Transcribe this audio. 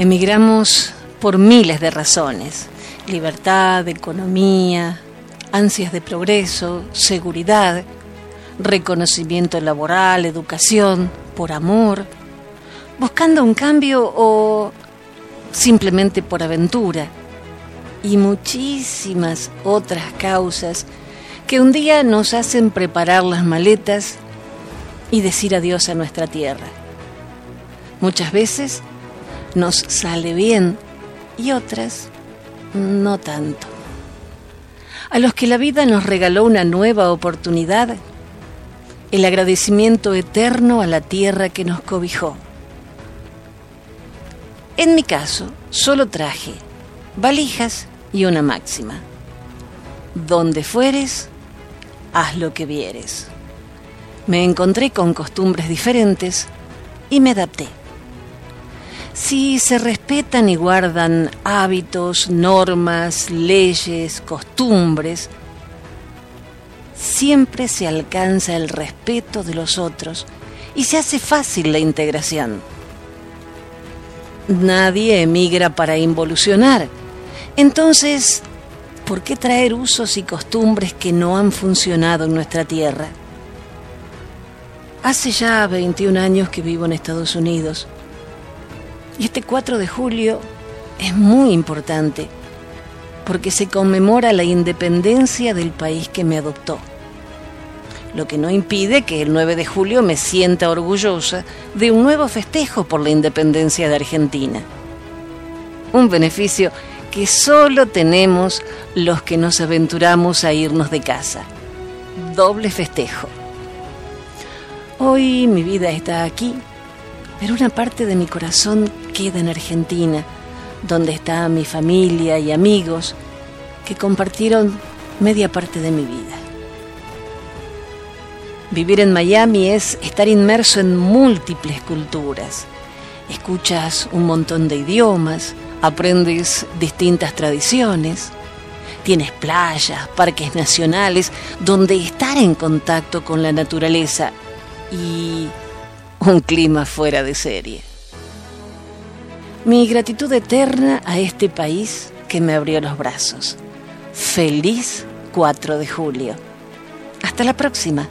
Emigramos por miles de razones. Libertad, economía, ansias de progreso, seguridad, reconocimiento laboral, educación, por amor, buscando un cambio o simplemente por aventura y muchísimas otras causas que un día nos hacen preparar las maletas y decir adiós a nuestra tierra. Muchas veces nos sale bien y otras no tanto. A los que la vida nos regaló una nueva oportunidad, el agradecimiento eterno a la tierra que nos cobijó. En mi caso, solo traje valijas y una máxima. Donde fueres, haz lo que vieres. Me encontré con costumbres diferentes y me adapté. Si se respetan y guardan hábitos, normas, leyes, costumbres, siempre se alcanza el respeto de los otros y se hace fácil la integración. Nadie emigra para involucionar. Entonces, ¿por qué traer usos y costumbres que no han funcionado en nuestra tierra? Hace ya 21 años que vivo en Estados Unidos y este 4 de julio es muy importante porque se conmemora la independencia del país que me adoptó. Lo que no impide que el 9 de julio me sienta orgullosa de un nuevo festejo por la independencia de Argentina. Un beneficio que solo tenemos los que nos aventuramos a irnos de casa. Doble festejo. Hoy mi vida está aquí, pero una parte de mi corazón queda en Argentina, donde está mi familia y amigos que compartieron media parte de mi vida. Vivir en Miami es estar inmerso en múltiples culturas. Escuchas un montón de idiomas, aprendes distintas tradiciones, tienes playas, parques nacionales, donde estar en contacto con la naturaleza y un clima fuera de serie. Mi gratitud eterna a este país que me abrió los brazos. Feliz 4 de julio. Hasta la próxima.